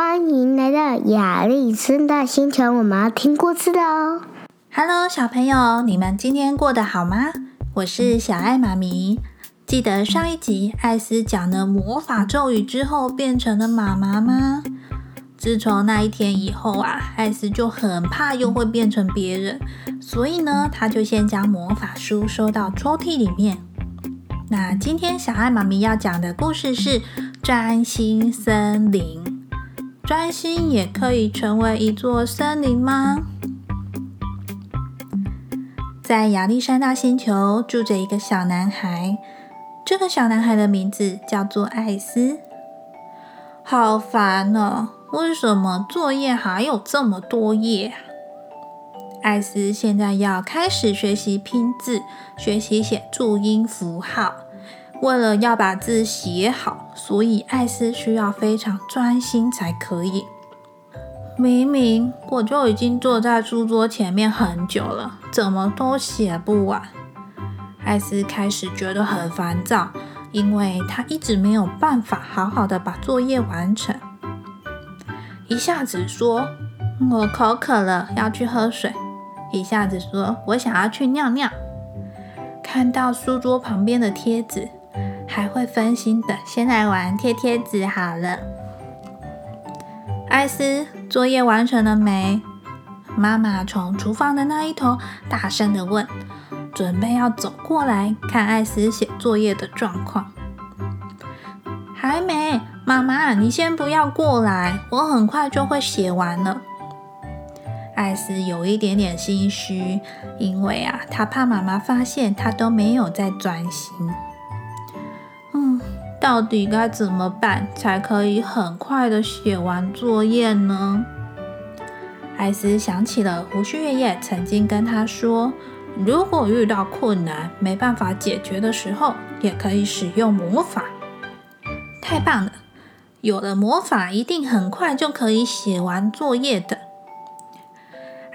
欢迎来到亚丽森的星球，我们要听故事的哦。Hello，小朋友，你们今天过得好吗？我是小爱妈咪。记得上一集艾斯讲了魔法咒语之后变成了妈妈吗？自从那一天以后啊，艾斯就很怕又会变成别人，所以呢，他就先将魔法书收到抽屉里面。那今天小爱妈咪要讲的故事是《专心森林》。专心也可以成为一座森林吗？在亚历山大星球住着一个小男孩，这个小男孩的名字叫做艾斯。好烦哦！为什么作业还有这么多页？艾斯现在要开始学习拼字，学习写注音符号。为了要把字写好，所以艾斯需要非常专心才可以。明明我就已经坐在书桌前面很久了，怎么都写不完？艾斯开始觉得很烦躁，因为他一直没有办法好好的把作业完成。一下子说我口渴了，要去喝水；一下子说我想要去尿尿。看到书桌旁边的贴纸。还会分心的，先来玩贴贴纸好了。艾斯，作业完成了没？妈妈从厨房的那一头大声的问，准备要走过来看艾斯写作业的状况。还没，妈妈，你先不要过来，我很快就会写完了。艾斯有一点点心虚，因为啊，他怕妈妈发现他都没有在专心。到底该怎么办才可以很快的写完作业呢？艾斯想起了胡须爷爷曾经跟他说：“如果遇到困难没办法解决的时候，也可以使用魔法。”太棒了！有了魔法，一定很快就可以写完作业的。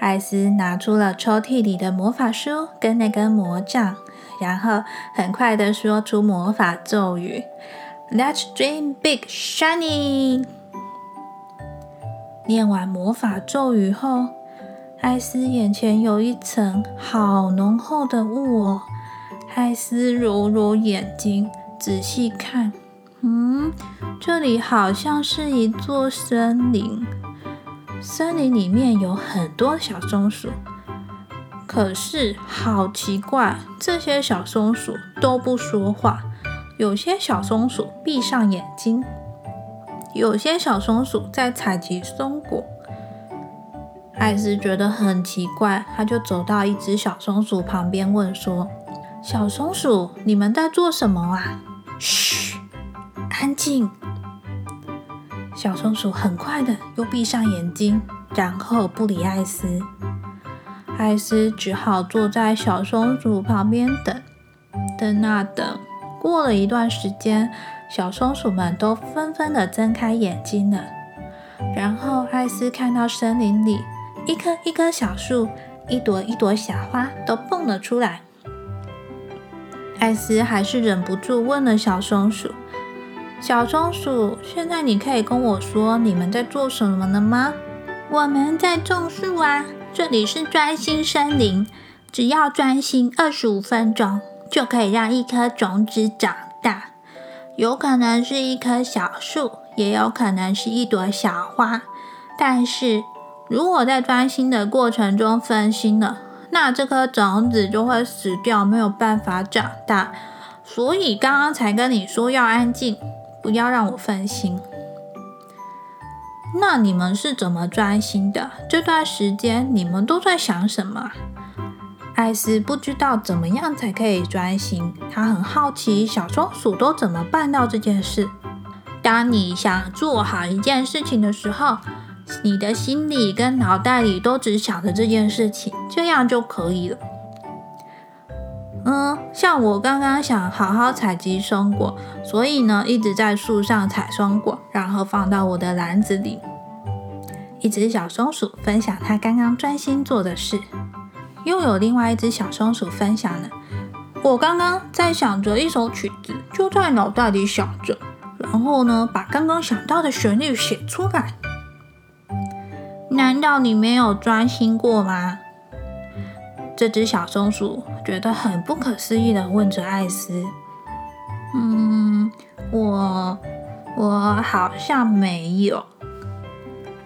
艾斯拿出了抽屉里的魔法书跟那根魔杖。然后很快的说出魔法咒语：“Let's dream big, shiny。”念完魔法咒语后，艾斯眼前有一层好浓厚的雾哦。艾斯揉揉眼睛，仔细看，嗯，这里好像是一座森林。森林里面有很多小松鼠。可是好奇怪，这些小松鼠都不说话。有些小松鼠闭上眼睛，有些小松鼠在采集松果。艾斯觉得很奇怪，他就走到一只小松鼠旁边问说：“小松鼠，你们在做什么啊？”“嘘，安静。”小松鼠很快的又闭上眼睛，然后不理艾斯。艾斯只好坐在小松鼠旁边等，等啊等。过了一段时间，小松鼠们都纷纷的睁开眼睛了。然后艾斯看到森林里一棵一棵小树，一朵一朵小花都蹦了出来。艾斯还是忍不住问了小松鼠：“小松鼠，现在你可以跟我说你们在做什么了吗？”“我们在种树啊。”这里是专心森林，只要专心二十五分钟，就可以让一颗种子长大。有可能是一棵小树，也有可能是一朵小花。但是如果在专心的过程中分心了，那这颗种子就会死掉，没有办法长大。所以刚刚才跟你说要安静，不要让我分心。那你们是怎么专心的？这段时间你们都在想什么？艾斯不知道怎么样才可以专心，他很好奇小松鼠都怎么办到这件事。当你想做好一件事情的时候，你的心里跟脑袋里都只想着这件事情，这样就可以了。嗯，像我刚刚想好好采集松果，所以呢一直在树上采松果，然后放到我的篮子里。一只小松鼠分享它刚刚专心做的事，又有另外一只小松鼠分享了：我刚刚在想着一首曲子，就在脑袋里想着，然后呢把刚刚想到的旋律写出来。难道你没有专心过吗？这只小松鼠觉得很不可思议的问着艾斯：“嗯，我我好像没有。”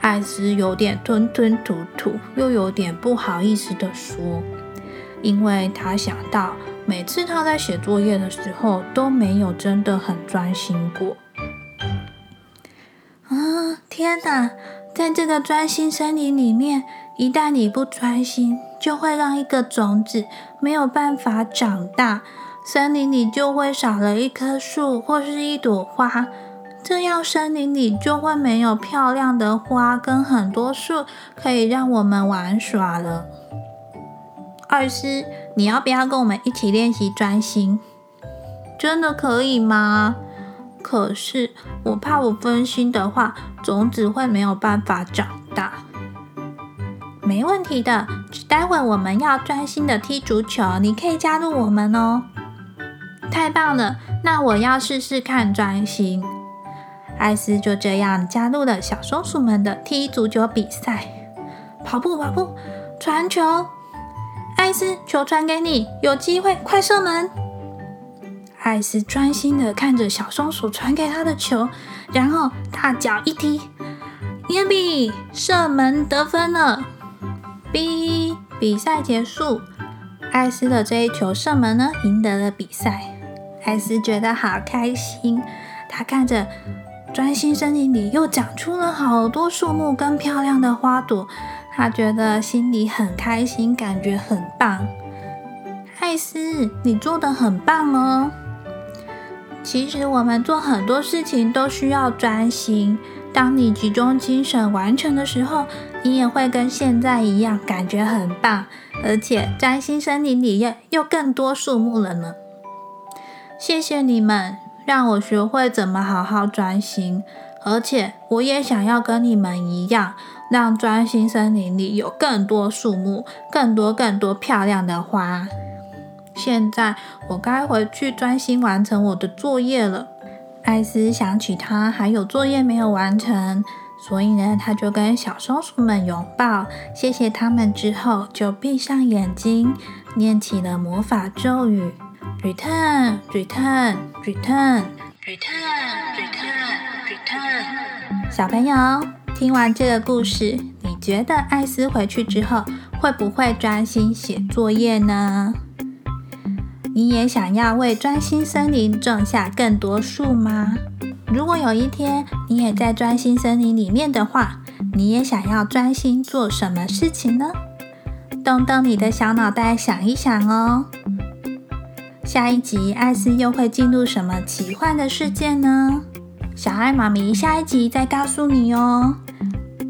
艾斯有点吞吞吐吐，又有点不好意思的说：“因为他想到每次他在写作业的时候都没有真的很专心过。”啊，天哪！在这个专心森林里面，一旦你不专心，就会让一个种子没有办法长大，森林里就会少了一棵树或是一朵花，这样森林里就会没有漂亮的花跟很多树可以让我们玩耍了。二师，你要不要跟我们一起练习专心？真的可以吗？可是我怕我分心的话，种子会没有办法长大。没问题的，待会我们要专心的踢足球，你可以加入我们哦。太棒了，那我要试试看专心。艾斯就这样加入了小松鼠们的踢足球比赛。跑步，跑步，传球。艾斯，球传给你，有机会，快射门。艾斯专心的看着小松鼠传给他的球，然后大脚一踢，耶比射门得分了。B 比赛结束，艾斯的这一球射门呢，赢得了比赛。艾斯觉得好开心，他看着专心森林里又长出了好多树木跟漂亮的花朵，他觉得心里很开心，感觉很棒。艾斯，你做的很棒哦。其实我们做很多事情都需要专心。当你集中精神完成的时候，你也会跟现在一样，感觉很棒。而且专心森林里又又更多树木了呢。谢谢你们，让我学会怎么好好专心。而且我也想要跟你们一样，让专心森林里有更多树木，更多更多漂亮的花。现在我该回去专心完成我的作业了。艾斯想起他还有作业没有完成，所以呢，他就跟小松鼠们拥抱，谢谢他们之后，就闭上眼睛，念起了魔法咒语：Return, Return, Return, Return, Return, Return return。小朋友，听完这个故事，你觉得艾斯回去之后会不会专心写作业呢？你也想要为专心森林种下更多树吗？如果有一天你也在专心森林里面的话，你也想要专心做什么事情呢？动动你的小脑袋想一想哦。下一集艾斯又会进入什么奇幻的世界呢？小爱妈咪下一集再告诉你哦。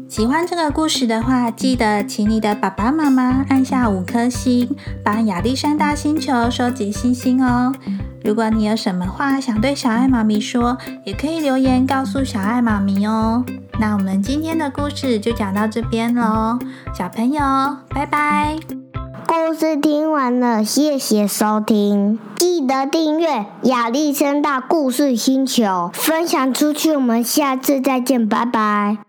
喜欢这个故事的话，记得请你的爸爸妈妈按下五颗星，帮亚历山大星球收集星星哦。如果你有什么话想对小爱妈咪说，也可以留言告诉小爱妈咪哦。那我们今天的故事就讲到这边喽，小朋友，拜拜。故事听完了，谢谢收听，记得订阅亚历山大故事星球，分享出去。我们下次再见，拜拜。